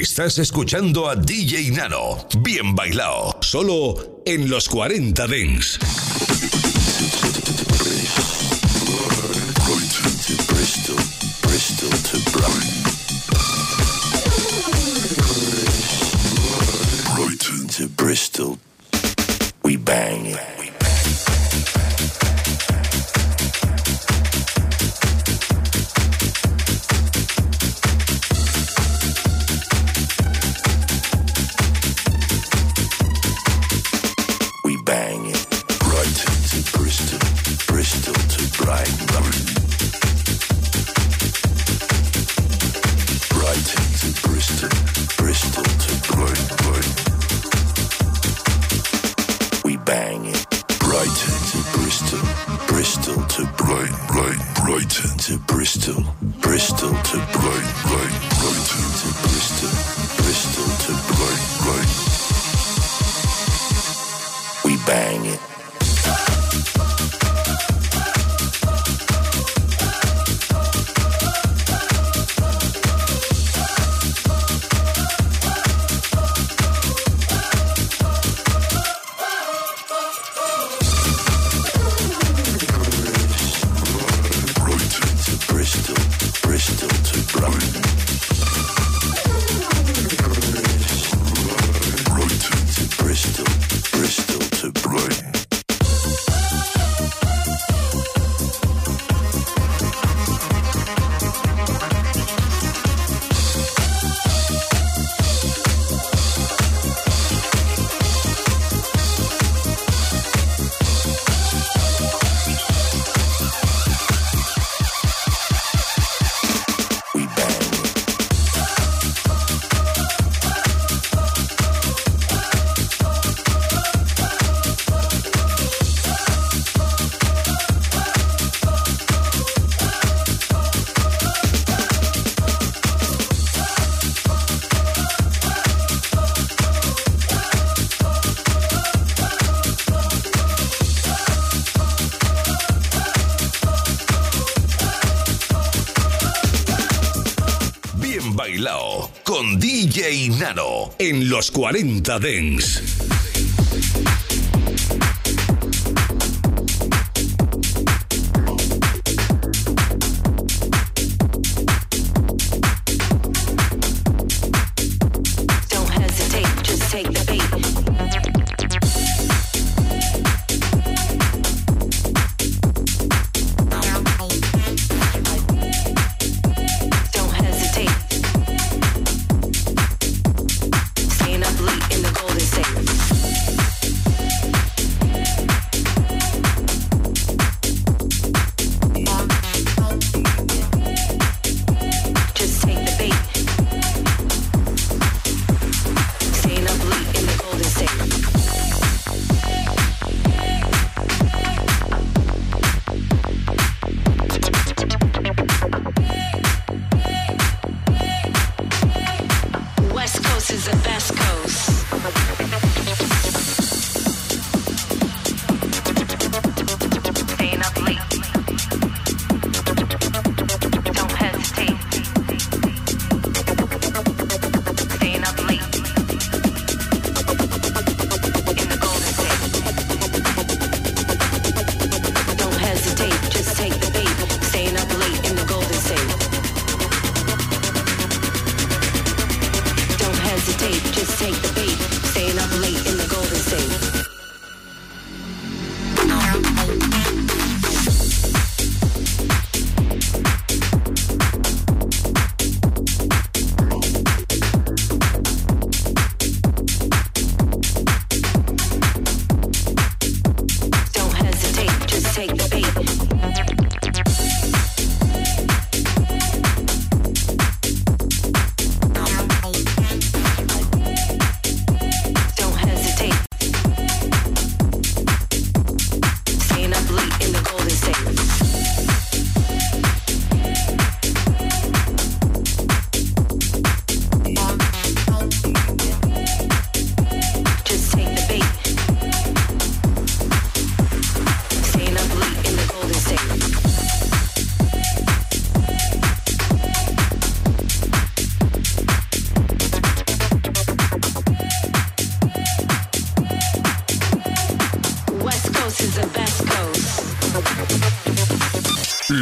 Estás escuchando a DJ Nano. Bien bailado. Solo en los 40 Dens. Brighton to Bristol, Bristol to Brighton. Brighton to Bristol, we bang en los 40 Dens.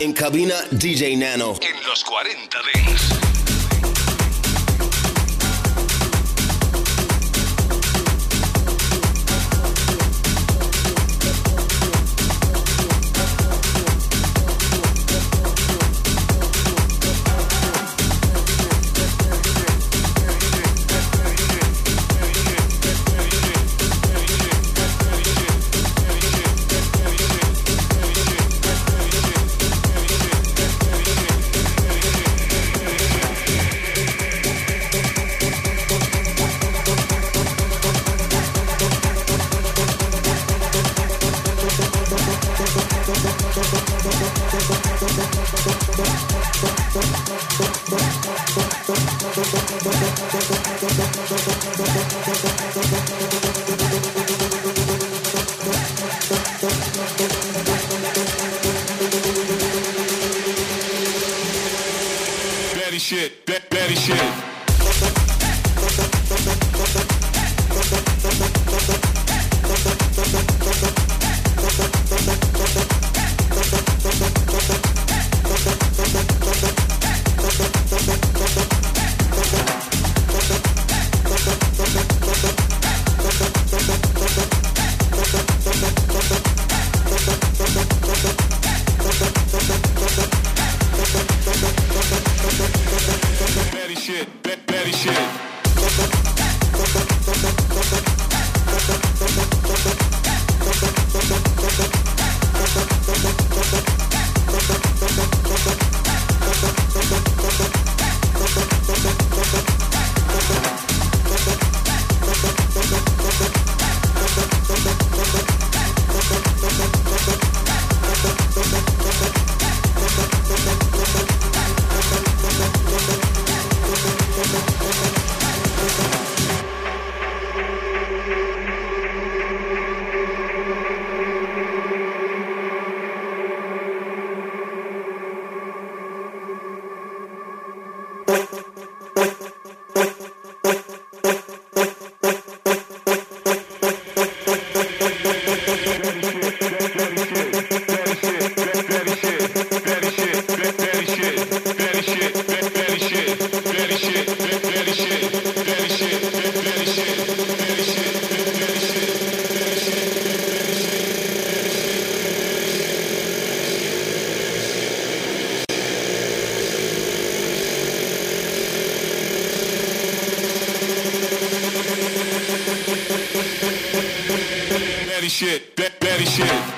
En cabina, DJ Nano. En los 40 shit. shit, ba- baddie shit.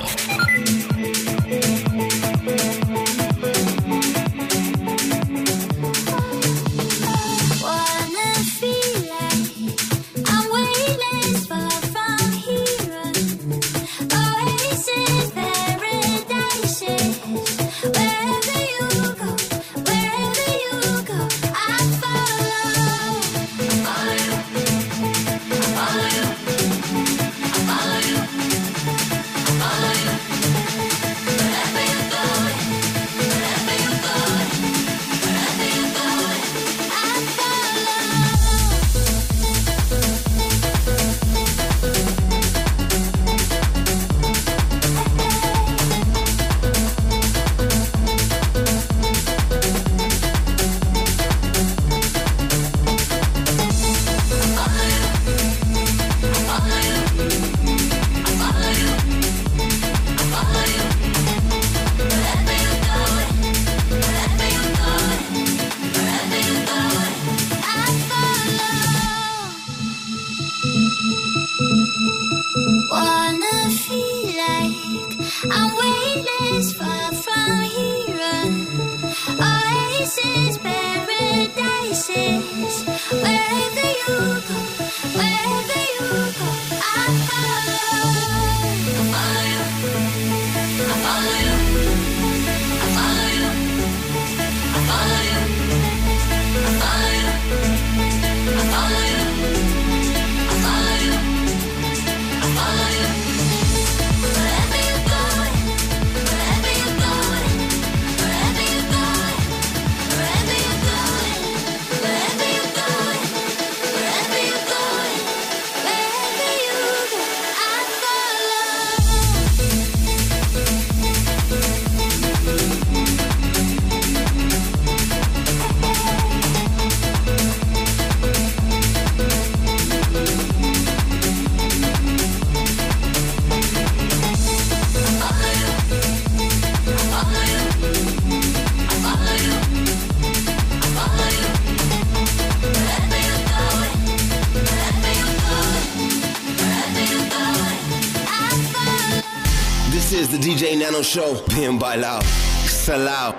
Show, bien bailado, salado.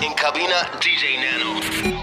En cabina, DJ Nano.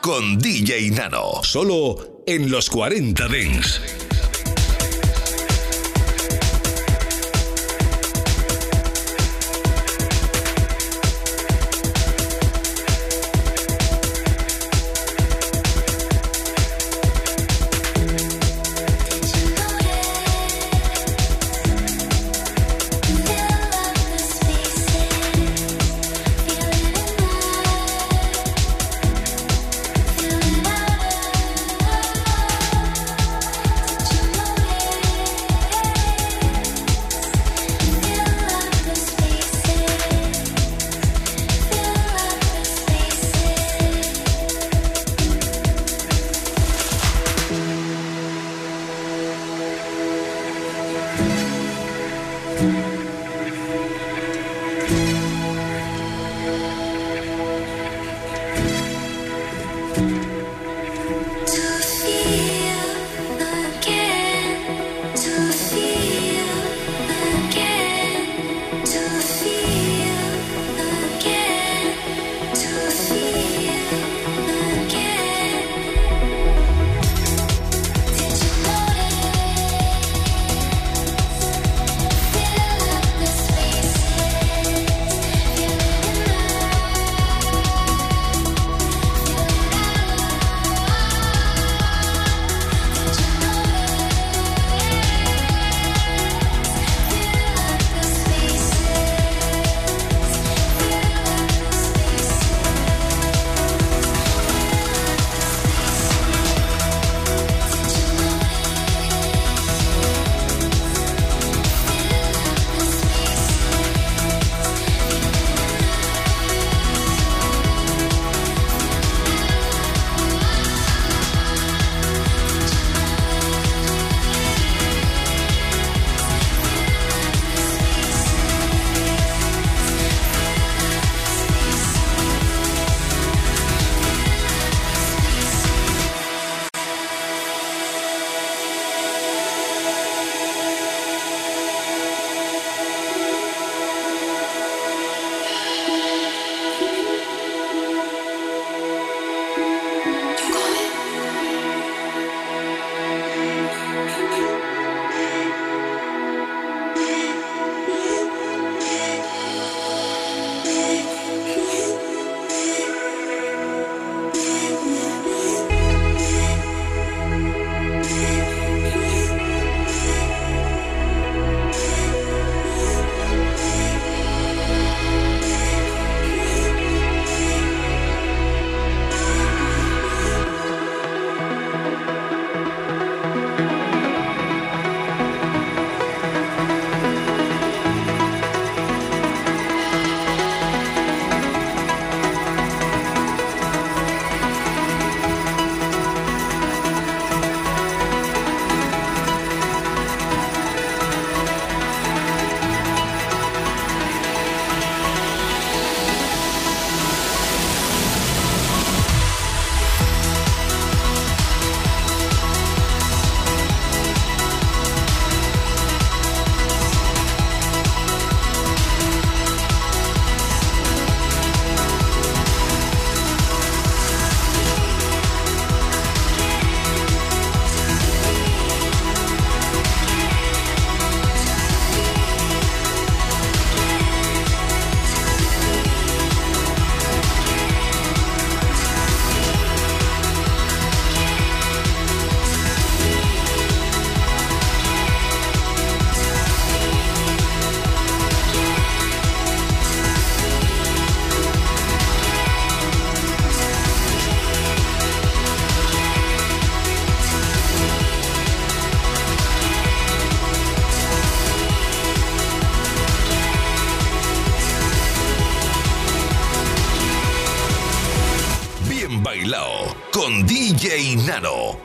Con DJ Nano. Solo en los 40 Dents.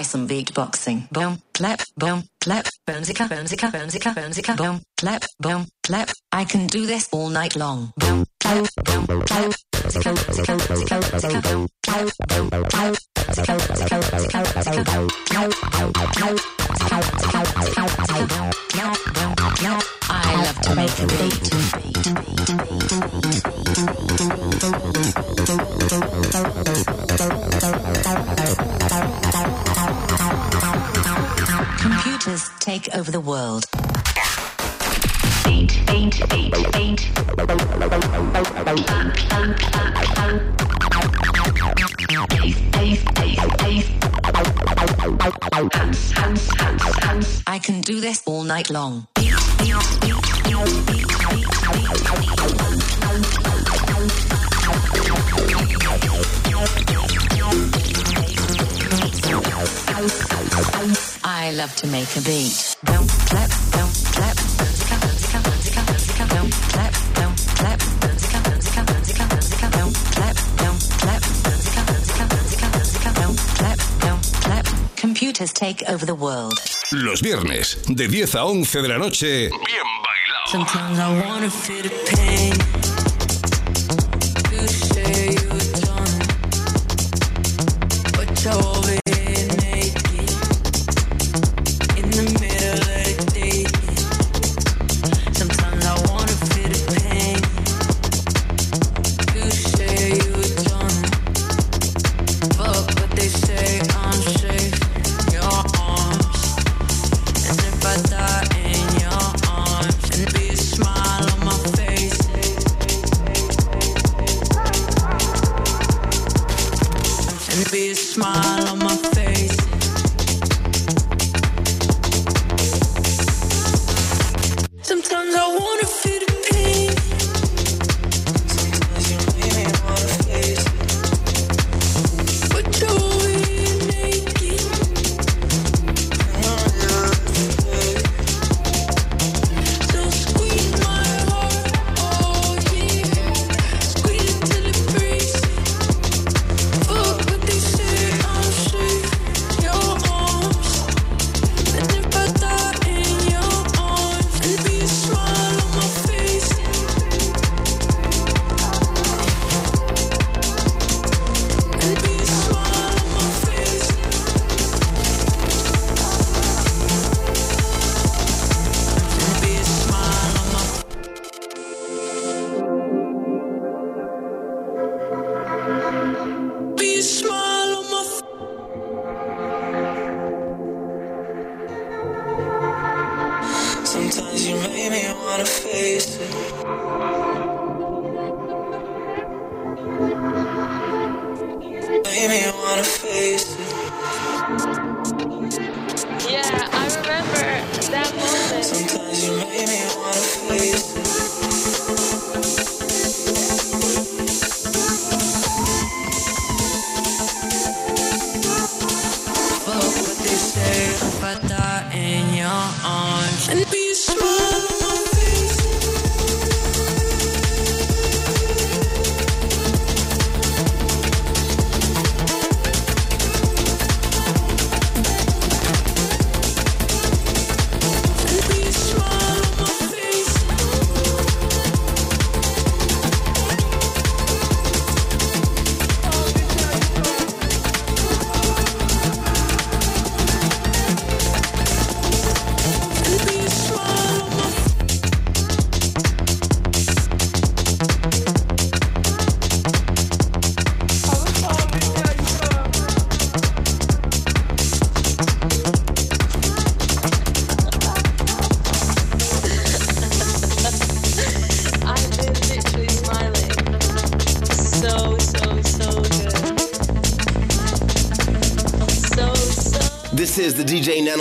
try some beatboxing. Boom, clap, boom, clap, boomzika, boomzika, boomzika, boomzika, boom, clap, boom, clap. I can do this all night long. Boom, clap, boom, clap, boom, clap, boom, clap, boomzika, boomzika, boomzika, boomzika, boom, clap, boom. I love to make a beat, take over the world. Eight, eight, eight, eight. Clap, clap, clap, I can do this all night long. I love to make a beat. Don't clap, don't clap, don't don't don't don't don't don't. Computers take over the world. Los viernes, de 10 a 11 de la noche, bien bailado. Sometimes I wanna feel the pain.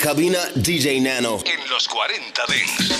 cabina DJ Nano. En los 40 Dents.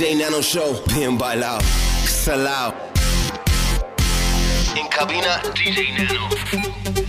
DJ Nano Show, bien bailado, salao. En cabina, DJ Nano.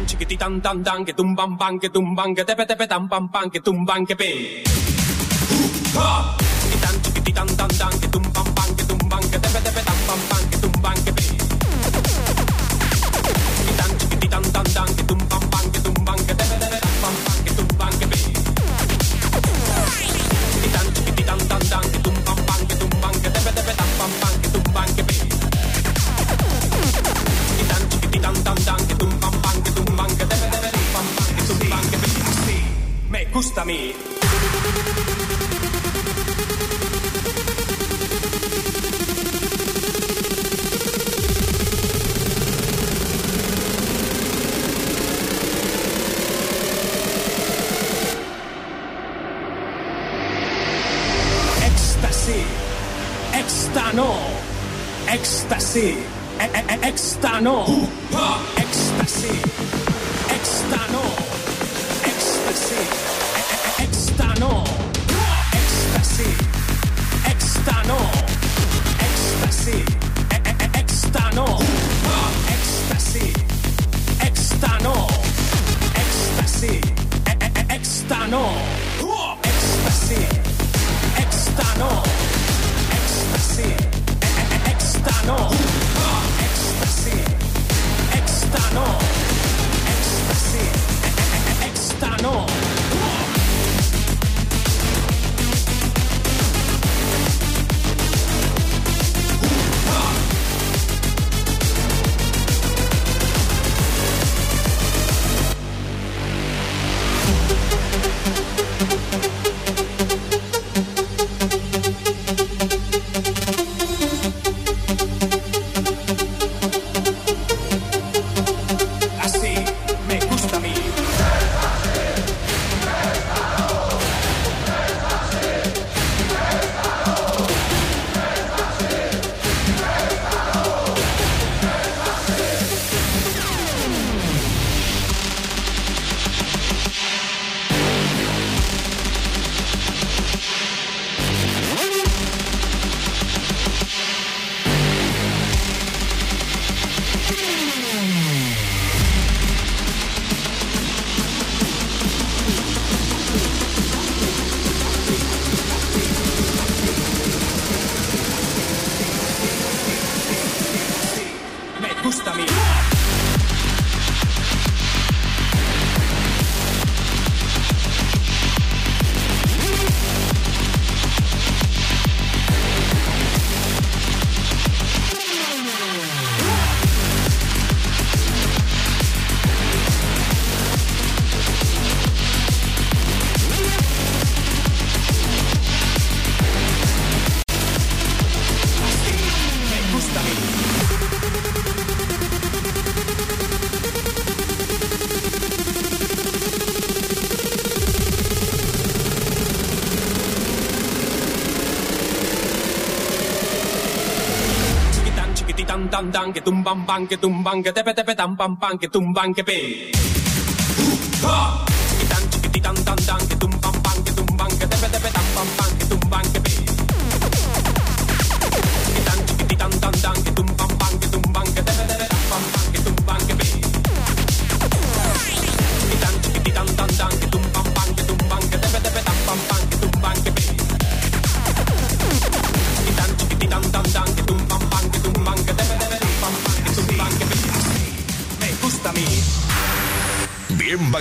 tan chiquiti tan tan tan que tumban pan que tumban que tepe tepe tan pan pan que tumban que pe. Uh, ha! dan que tumban, ban, que tumban, que tepe, tepe, tan, pan, que tumban, que pe.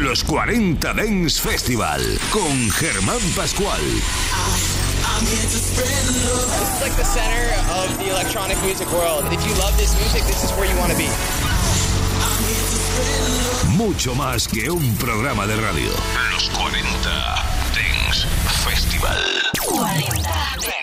Los 40 Dance Festival, con Germán Pascual. It's like the center of the electronic music world. If you love this music, this is where you want to be. Mucho más que un programa de radio. Los 40 Dance Festival. 40 Dents.